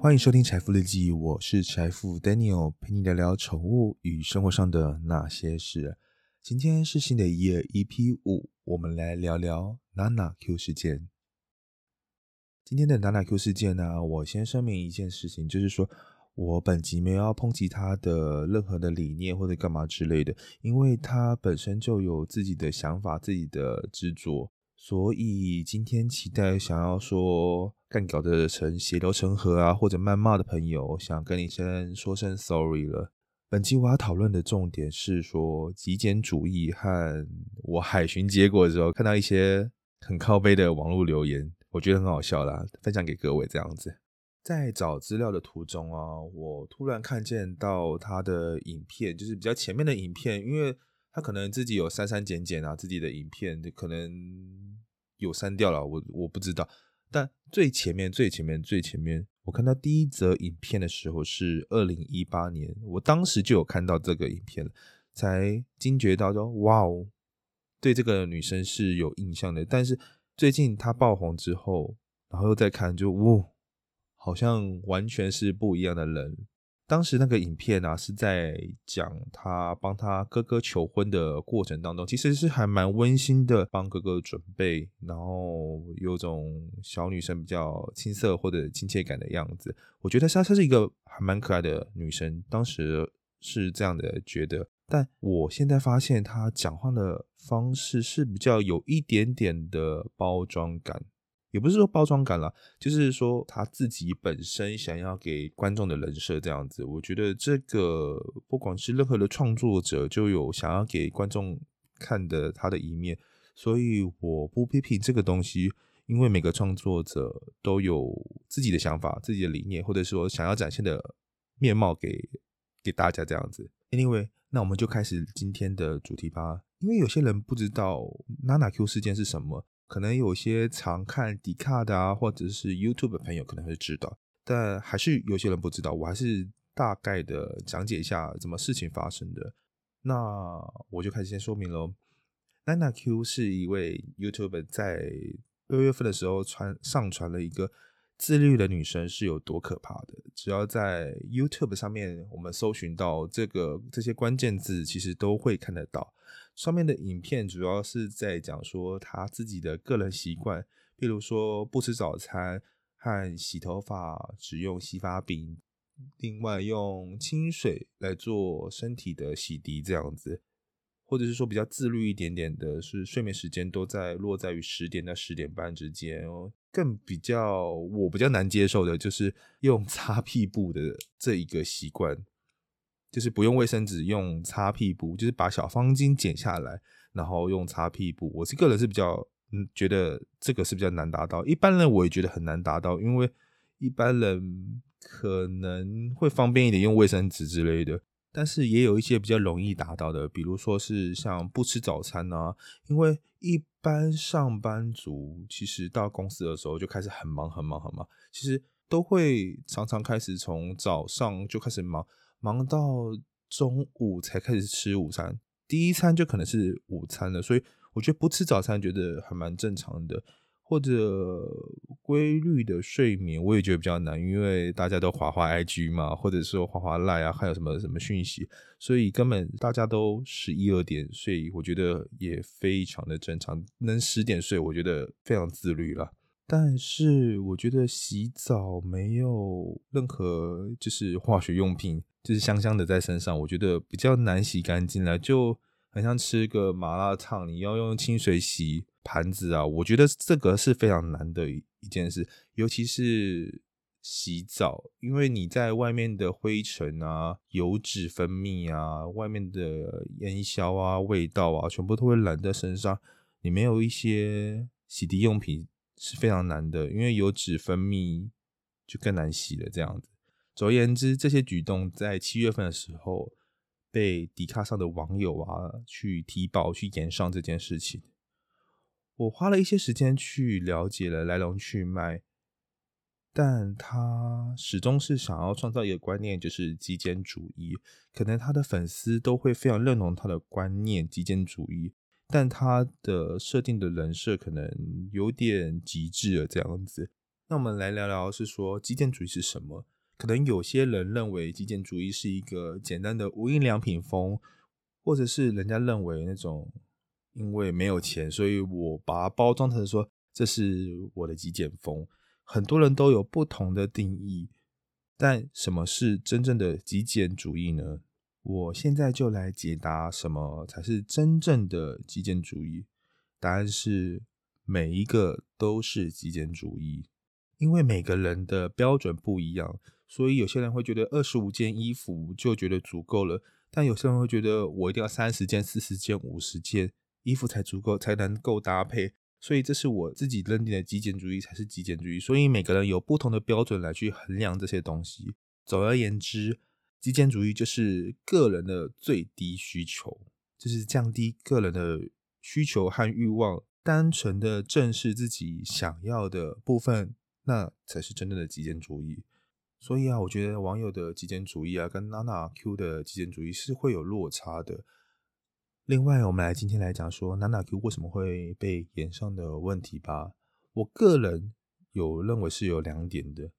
欢迎收听财富日记，我是财富 Daniel，陪你聊聊宠物与生活上的那些事。今天是新的一页 EP 五，我们来聊聊 Nana Q 事件。今天的 Nana Q 事件呢，我先声明一件事情，就是说我本集没有要抨击他的任何的理念或者干嘛之类的，因为他本身就有自己的想法、自己的执着。所以今天期待想要说干搞的成血流成河啊，或者谩骂的朋友，想跟你先说声 sorry 了。本期我要讨论的重点是说极简主义和我海巡结果的时候看到一些很靠背的网络留言，我觉得很好笑啦，分享给各位这样子。在找资料的途中啊，我突然看见到他的影片，就是比较前面的影片，因为他可能自己有删删减减啊，自己的影片可能。有删掉了，我我不知道。但最前面、最前面、最前面，我看到第一则影片的时候是二零一八年，我当时就有看到这个影片了，才惊觉到说，哇哦，对这个女生是有印象的。但是最近她爆红之后，然后又再看，就呜，好像完全是不一样的人。当时那个影片啊，是在讲他帮他哥哥求婚的过程当中，其实是还蛮温馨的，帮哥哥准备，然后有种小女生比较青涩或者亲切感的样子。我觉得莎莎是一个还蛮可爱的女生，当时是这样的觉得。但我现在发现她讲话的方式是比较有一点点的包装感。也不是说包装感了，就是说他自己本身想要给观众的人设这样子。我觉得这个不管是任何的创作者，就有想要给观众看的他的一面，所以我不批评这个东西，因为每个创作者都有自己的想法、自己的理念，或者说想要展现的面貌给给大家这样子。Anyway，那我们就开始今天的主题吧。因为有些人不知道 Nana Q 事件是什么。可能有些常看迪卡的啊，或者是 YouTube 的朋友可能会知道，但还是有些人不知道。我还是大概的讲解一下怎么事情发生的。那我就开始先说明喽。Nana Q 是一位 YouTube 在六月份的时候传上传了一个自律的女生是有多可怕的。只要在 YouTube 上面我们搜寻到这个这些关键字，其实都会看得到。上面的影片主要是在讲说他自己的个人习惯，譬如说不吃早餐和洗头发只用洗发饼，另外用清水来做身体的洗涤这样子，或者是说比较自律一点点的，是睡眠时间都在落在于十点到十点半之间哦。更比较我比较难接受的就是用擦屁股的这一个习惯。就是不用卫生纸，用擦屁股，就是把小方巾剪下来，然后用擦屁股。我是个人是比较，嗯，觉得这个是比较难达到。一般人我也觉得很难达到，因为一般人可能会方便一点用卫生纸之类的，但是也有一些比较容易达到的，比如说是像不吃早餐啊，因为一般上班族其实到公司的时候就开始很忙很忙很忙，其实都会常常开始从早上就开始忙。忙到中午才开始吃午餐，第一餐就可能是午餐了，所以我觉得不吃早餐觉得还蛮正常的，或者规律的睡眠我也觉得比较难，因为大家都滑滑 IG 嘛，或者说滑滑赖啊，还有什么什么讯息，所以根本大家都十一二点睡，我觉得也非常的正常，能十点睡，我觉得非常自律了。但是我觉得洗澡没有任何就是化学用品，就是香香的在身上，我觉得比较难洗干净了，就很像吃个麻辣烫，你要用清水洗盘子啊，我觉得这个是非常难的一一件事，尤其是洗澡，因为你在外面的灰尘啊、油脂分泌啊、外面的烟硝啊、味道啊，全部都会染在身上，你没有一些洗涤用品。是非常难的，因为油脂分泌就更难洗了。这样子，总而言之，这些举动在七月份的时候被迪卡上的网友啊去提报、去延上这件事情。我花了一些时间去了解了来龙去脉，但他始终是想要创造一个观念，就是极简主义。可能他的粉丝都会非常认同他的观念——极简主义。但他的设定的人设可能有点极致了这样子。那我们来聊聊，是说极简主义是什么？可能有些人认为极简主义是一个简单的无印良品风，或者是人家认为那种因为没有钱，所以我把它包装成说这是我的极简风。很多人都有不同的定义，但什么是真正的极简主义呢？我现在就来解答什么才是真正的极简主义。答案是每一个都是极简主义，因为每个人的标准不一样，所以有些人会觉得二十五件衣服就觉得足够了，但有些人会觉得我一定要三十件、四十件、五十件衣服才足够，才能够搭配。所以这是我自己认定的极简主义才是极简主义。所以每个人有不同的标准来去衡量这些东西。总而言之。极简主义就是个人的最低需求，就是降低个人的需求和欲望，单纯的正视自己想要的部分，那才是真正的极简主义。所以啊，我觉得网友的极简主义啊，跟娜娜 Q 的极简主义是会有落差的。另外，我们来今天来讲说娜娜 Q 为什么会被延上的问题吧。我个人有认为是有两点的。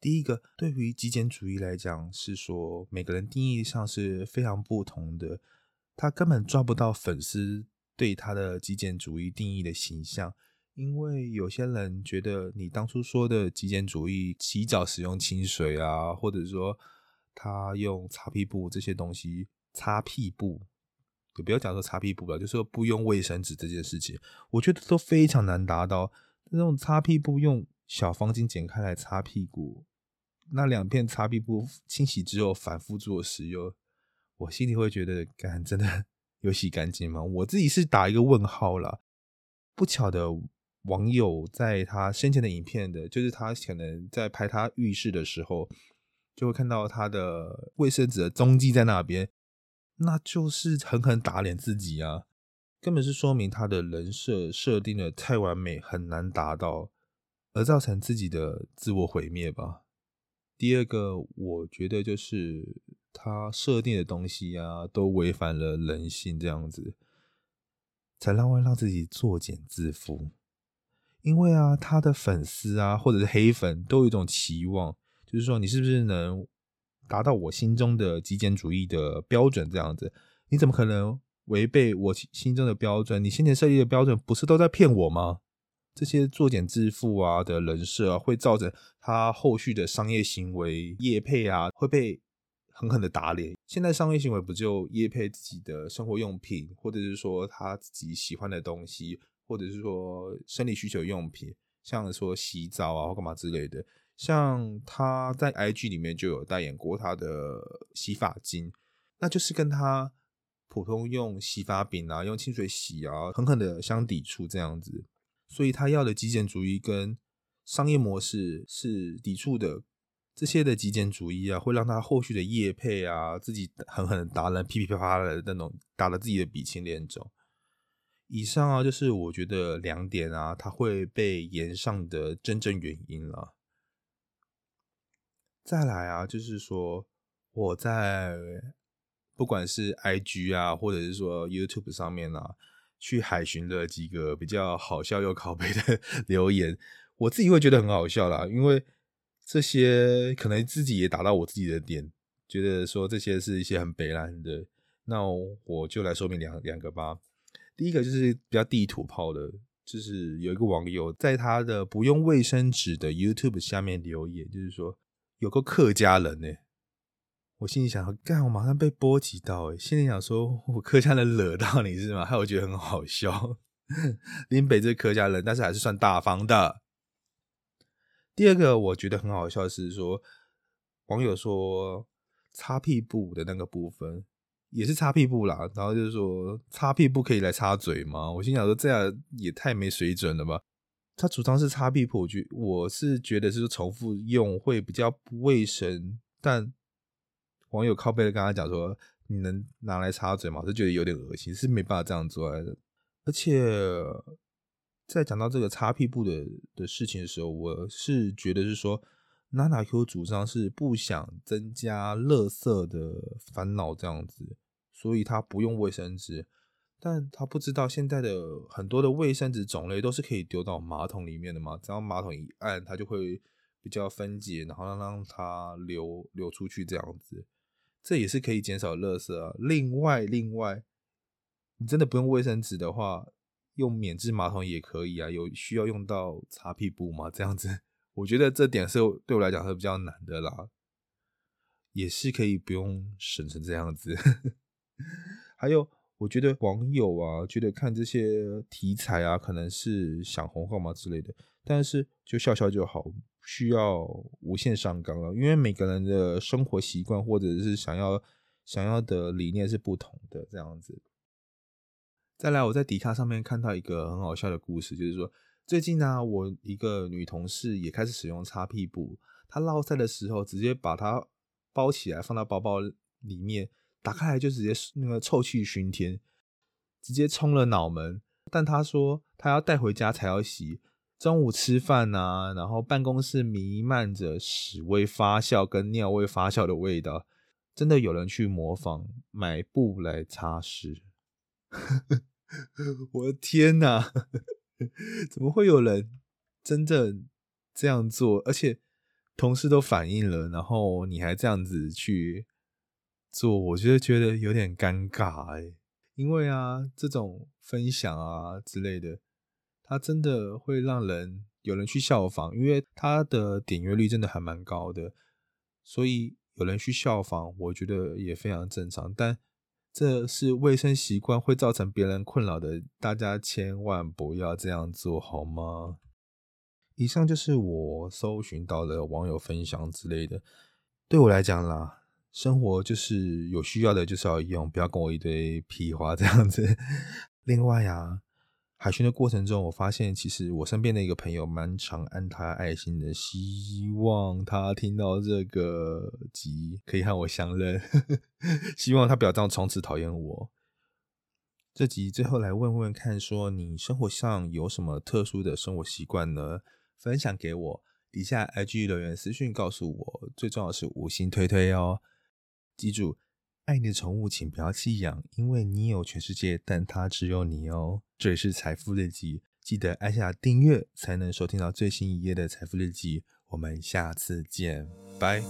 第一个，对于极简主义来讲，是说每个人定义上是非常不同的，他根本抓不到粉丝对他的极简主义定义的形象，因为有些人觉得你当初说的极简主义，洗澡使用清水啊，或者说他用擦屁布这些东西擦屁布，也不要讲说擦屁布了，就说不用卫生纸这件事情，我觉得都非常难达到。那种擦屁布用小方巾剪开来擦屁股。那两片擦屁布清洗之后反复做使用，我心里会觉得，干真的 有洗干净吗？我自己是打一个问号了。不巧的网友在他生前的影片的，就是他可能在拍他浴室的时候，就会看到他的卫生纸的踪迹在那边，那就是狠狠打脸自己啊！根本是说明他的人设设定的太完美，很难达到，而造成自己的自我毁灭吧。第二个，我觉得就是他设定的东西啊，都违反了人性，这样子才让会让自己作茧自缚。因为啊，他的粉丝啊，或者是黑粉，都有一种期望，就是说你是不是能达到我心中的极简主义的标准？这样子，你怎么可能违背我心中的标准？你先前设立的标准，不是都在骗我吗？这些作茧自缚啊的人设啊，会造成他后续的商业行为业配啊，会被狠狠的打脸。现在商业行为不就业配自己的生活用品，或者是说他自己喜欢的东西，或者是说生理需求用品，像说洗澡啊或干嘛之类的。像他在 IG 里面就有代言过他的洗发精，那就是跟他普通用洗发饼啊、用清水洗啊，狠狠的相抵触这样子。所以他要的极简主义跟商业模式是抵触的，这些的极简主义啊，会让他后续的业配啊，自己狠狠的打人，噼噼啪啪的那种，打了自己的鼻青脸肿。以上啊，就是我觉得两点啊，它会被延上的真正原因了。再来啊，就是说我在不管是 IG 啊，或者是说 YouTube 上面啊。去海巡了几个比较好笑又拷贝的 留言，我自己会觉得很好笑啦，因为这些可能自己也打到我自己的点，觉得说这些是一些很北烂的，那我就来说明两两个吧。第一个就是比较地图炮的，就是有一个网友在他的不用卫生纸的 YouTube 下面留言，就是说有个客家人呢。我心里想，干，我马上被波及到，哎，心里想说，我客家人惹到你是吗？害我觉得很好笑。林北这客家人，但是还是算大方的。第二个我觉得很好笑是说，网友说擦屁股的那个部分也是擦屁布啦，然后就是说擦屁布可以来擦嘴吗？我心想说这样也太没水准了吧。他主张是擦屁布，我觉我是觉得是重复用会比较不卫生，但。网友靠背的跟他讲说：“你能拿来擦嘴吗？”我是觉得有点恶心，是没办法这样做的。而且在讲到这个擦屁布的的事情的时候，我是觉得是说，娜娜 Q 主张是不想增加垃圾的烦恼这样子，所以他不用卫生纸。但他不知道现在的很多的卫生纸种类都是可以丢到马桶里面的嘛，只要马桶一按，它就会比较分解，然后让让它流流出去这样子，这也是可以减少垃圾啊。另外，另外，你真的不用卫生纸的话，用免治马桶也可以啊。有需要用到擦屁布吗？这样子，我觉得这点是对我来讲是比较难的啦，也是可以不用省成这样子。还有。我觉得网友啊，觉得看这些题材啊，可能是想红号嘛之类的，但是就笑笑就好，不需要无限上纲了。因为每个人的生活习惯或者是想要想要的理念是不同的，这样子。再来，我在迪卡上面看到一个很好笑的故事，就是说最近呢，我一个女同事也开始使用擦屁布，她落塞的时候直接把它包起来放到包包里面。打开来就直接那个臭气熏天，直接冲了脑门。但她说她要带回家才要洗。中午吃饭啊，然后办公室弥漫着屎味发酵跟尿味发酵的味道，真的有人去模仿买布来擦拭。我的天哪，怎么会有人真正这样做？而且同事都反映了，然后你还这样子去。做我就觉得有点尴尬哎，因为啊，这种分享啊之类的，它真的会让人有人去效仿，因为它的点阅率真的还蛮高的，所以有人去效仿，我觉得也非常正常。但这是卫生习惯会造成别人困扰的，大家千万不要这样做好吗？以上就是我搜寻到的网友分享之类的，对我来讲啦。生活就是有需要的，就是要用，不要跟我一堆屁话这样子。另外呀，海巡的过程中，我发现其实我身边的一个朋友蛮常按他爱心的，希望他听到这个集可以和我相认，希望他不要这样从此讨厌我。这集最后来问问看，说你生活上有什么特殊的生活习惯呢？分享给我，底下 IG 留言私讯告诉我，最重要是五星推推哦。记住，爱你的宠物，请不要弃养，因为你有全世界，但它只有你哦。这里是财富日记，记得按下订阅，才能收听到最新一页的财富日记。我们下次见，拜。